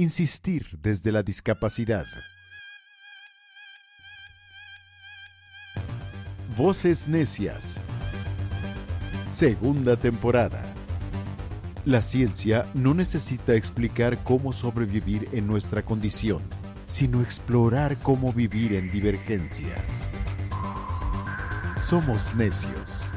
Insistir desde la discapacidad. Voces Necias. Segunda temporada. La ciencia no necesita explicar cómo sobrevivir en nuestra condición, sino explorar cómo vivir en divergencia. Somos necios.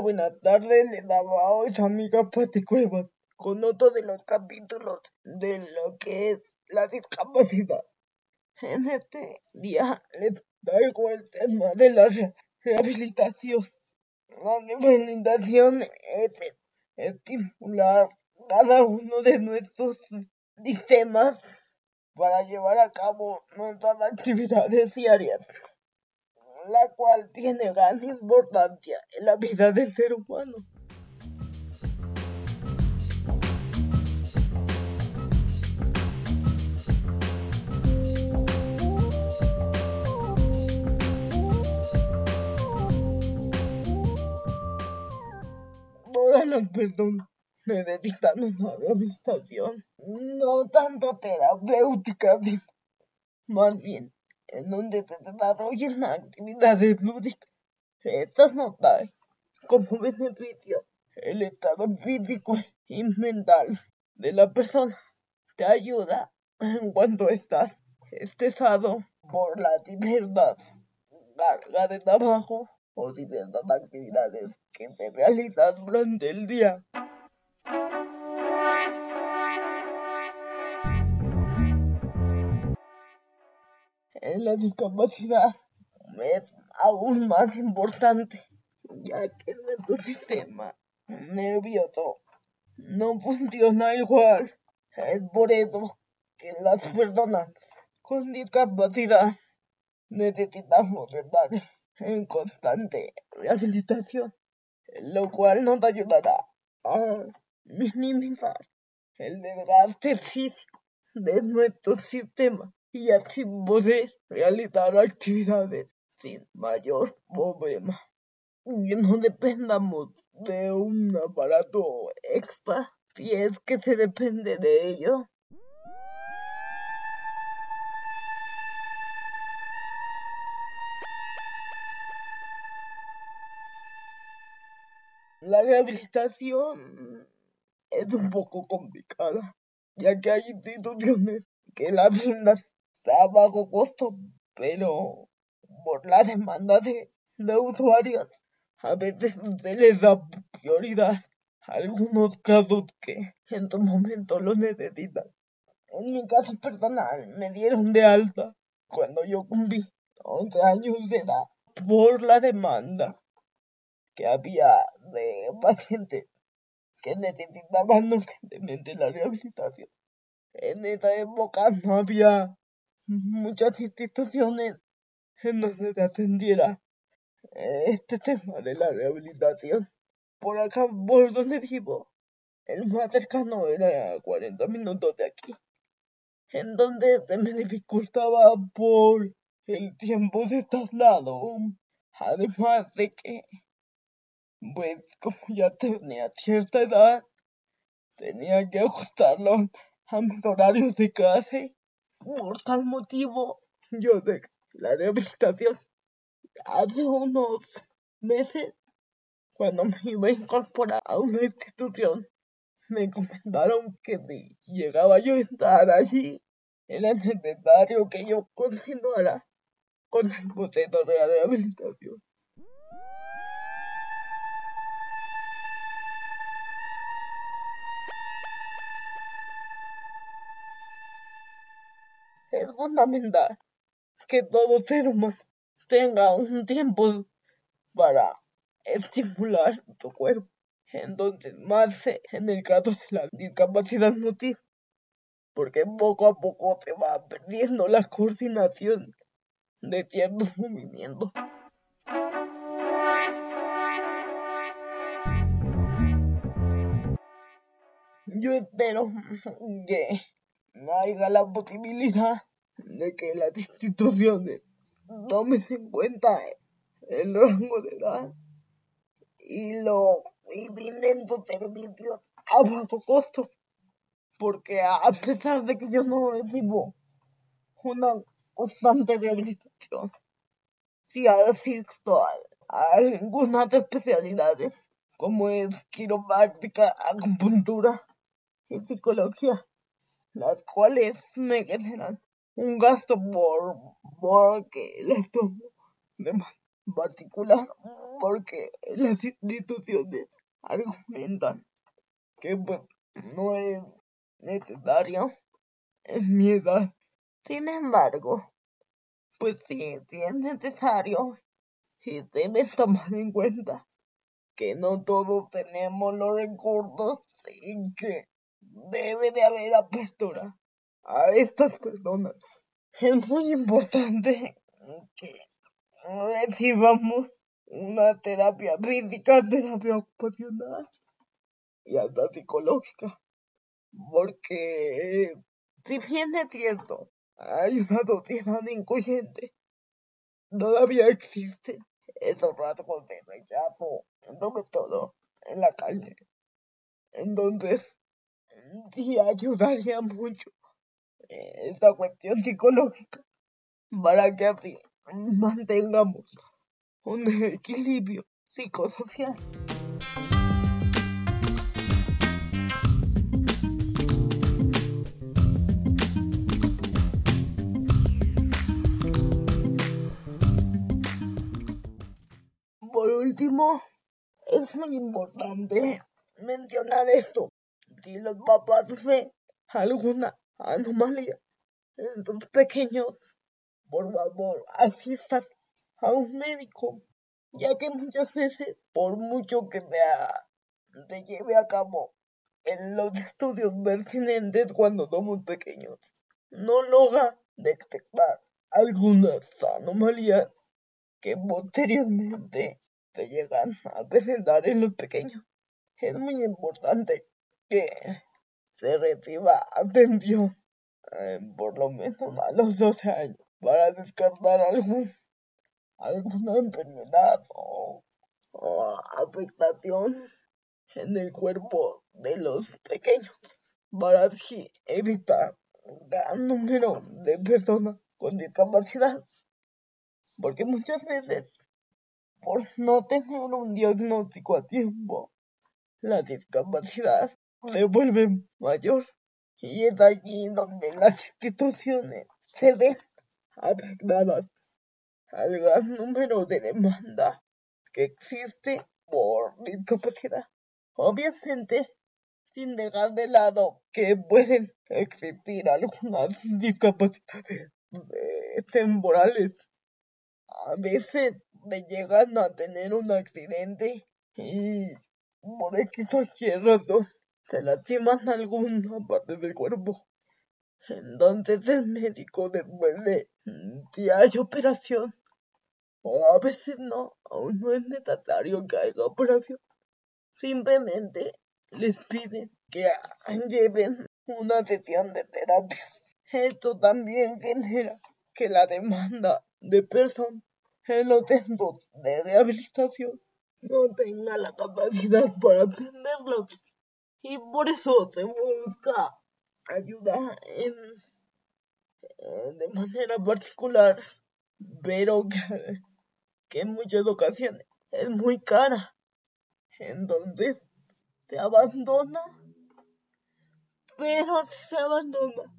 Buenas tardes. Le daba hoy su amiga Pati Cuevas con otro de los capítulos de lo que es la discapacidad. En este día les traigo el tema de la rehabilitación. La rehabilitación es estimular cada uno de nuestros sistemas para llevar a cabo nuestras actividades diarias la cual tiene gran importancia en la vida del ser humano. Todas las personas necesitan una rehabilitación, no tanto terapéutica, más bien en donde se desarrollen actividades lúdicas. Estas nos dan como beneficio el estado físico y mental de la persona. Te ayuda en cuanto estás estresado por la diversidad carga de trabajo o diversas actividades que se realizan durante el día. La discapacidad es aún más importante, ya que nuestro sistema nervioso no funciona igual. Es por eso que las personas con discapacidad necesitamos estar en constante rehabilitación, lo cual nos ayudará a minimizar el desgaste físico de nuestro sistema y así poder realizar actividades sin mayor problema. Y no dependamos de un aparato extra si es que se depende de ello. La rehabilitación es un poco complicada, ya que hay instituciones que la brindan a bajo costo, pero por la demanda de, de usuarios a veces se les da prioridad a algunos casos que en tu momento lo necesitan. En mi caso personal me dieron de alta cuando yo cumplí 11 años de edad por la demanda que había de pacientes que necesitaban urgentemente la rehabilitación. En esa época no había muchas instituciones en donde se atendiera eh, este tema de la rehabilitación. Por acá, por donde vivo, el más cercano era a 40 minutos de aquí, en donde se me dificultaba por el tiempo de traslado, además de que, pues como ya tenía cierta edad, tenía que ajustarlo a mis horarios de clase por tal motivo, yo de la rehabilitación hace unos meses, cuando me iba a incorporar a una institución, me comentaron que si llegaba yo a estar allí, era necesario que yo continuara con el proceso de rehabilitación. Es fundamental que todo ser humano tenga un tiempo para estimular tu cuerpo. Entonces, más en el caso de la discapacidad motriz, porque poco a poco se va perdiendo la coordinación de ciertos movimientos. Yo espero que haya la posibilidad de que las instituciones tomen en cuenta el rango de edad y lo y brinden sus servicios a bajo costo. Porque a pesar de que yo no recibo una constante rehabilitación, sí asisto a, a algunas especialidades como es quiropráctica, acupuntura y psicología, las cuales me generan un gasto por porque les tomo de particular porque las instituciones argumentan que pues no es necesario en mi edad. Sin embargo, pues sí, sí es necesario y debes tomar en cuenta que no todos tenemos los recursos y que debe de haber apertura a estas personas. Es muy importante que recibamos una terapia física, terapia ocupacional y hasta psicológica. Porque si bien es cierto, hay una sociedad incluyente, todavía existen esos rasgos de rechazo, sobre todo en la calle. Entonces, sí ayudaría mucho esta cuestión psicológica para que así mantengamos un equilibrio psicosocial. Por último, es muy importante mencionar esto. Si los papás ven alguna anomalía en sus pequeños, por favor, asistan a un médico, ya que muchas veces, por mucho que se lleve a cabo en los estudios pertinentes cuando somos pequeños, no logra detectar algunas anomalías que posteriormente se llegan a presentar en los pequeños. Es muy importante que se reciba atención eh, por lo menos a los 12 años para descartar algún, alguna enfermedad o, afectación en el cuerpo de los pequeños para así evitar gran número de personas con discapacidad. Porque muchas veces, por no tener un diagnóstico a tiempo, la discapacidad se vuelve mayor. Y es allí donde las instituciones se ven afectadas al gran número de demandas que existe por discapacidad. Obviamente, sin dejar de lado que pueden existir algunas discapacidades temporales. A veces me llegan a tener un accidente y por X o Y razón se lastiman alguna parte del cuerpo. Entonces el médico después de si hay operación o a veces no, aún no es necesario que haya operación. Simplemente les piden que lleven una sesión de terapia. Esto también genera que la demanda de personas en los centros de rehabilitación no tenga la capacidad para atenderlos y por eso se busca ayuda en, de manera particular, pero que, que en muchas ocasiones es muy cara. Entonces se abandona, pero si se abandona,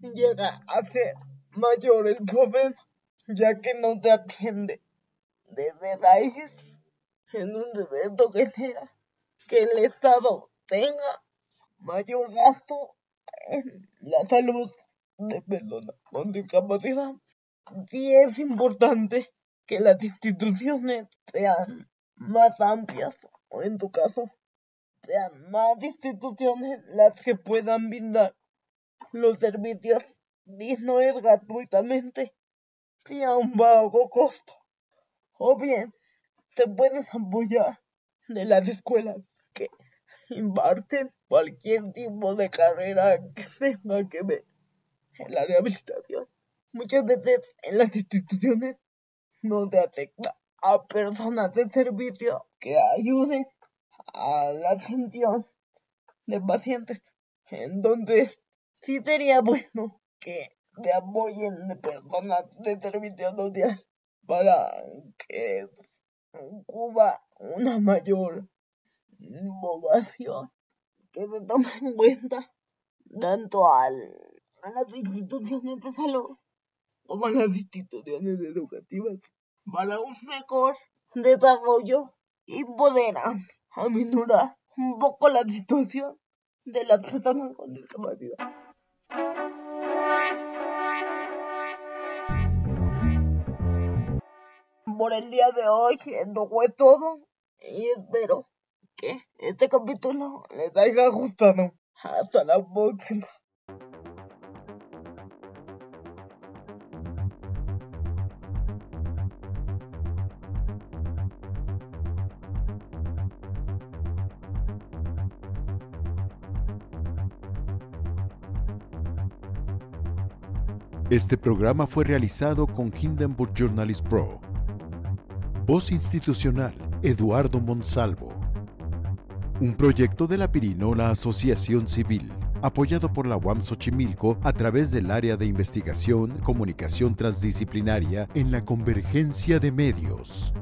llega a ser mayor el problema, ya que no te atiende desde raíz en un evento que genera que el Estado tenga mayor gasto en la salud de personas con discapacidad. Sí es importante que las instituciones sean más amplias, o en tu caso, sean más instituciones las que puedan brindar los servicios dignos gratuitamente y a un bajo costo. O bien, se pueden apoyar de las escuelas que imparten cualquier tipo de carrera que tenga que ver en la rehabilitación. Muchas veces en las instituciones no te aceptan a personas de servicio que ayuden a la atención de pacientes. Entonces, sí sería bueno que te apoyen de personas de servicio social para que Cuba una mayor población que se tome en cuenta tanto al, a las instituciones de salud como a las instituciones educativas para un mejor desarrollo y poder aminorar un poco la situación de las personas con discapacidad. Por el día de hoy, esto fue todo y espero este capítulo les haya gustado. Hasta la próxima. Este programa fue realizado con Hindenburg Journalist Pro. Voz institucional, Eduardo Monsalvo. Un proyecto de la Pirinola Asociación Civil, apoyado por la UAM Xochimilco a través del área de investigación, comunicación transdisciplinaria en la convergencia de medios.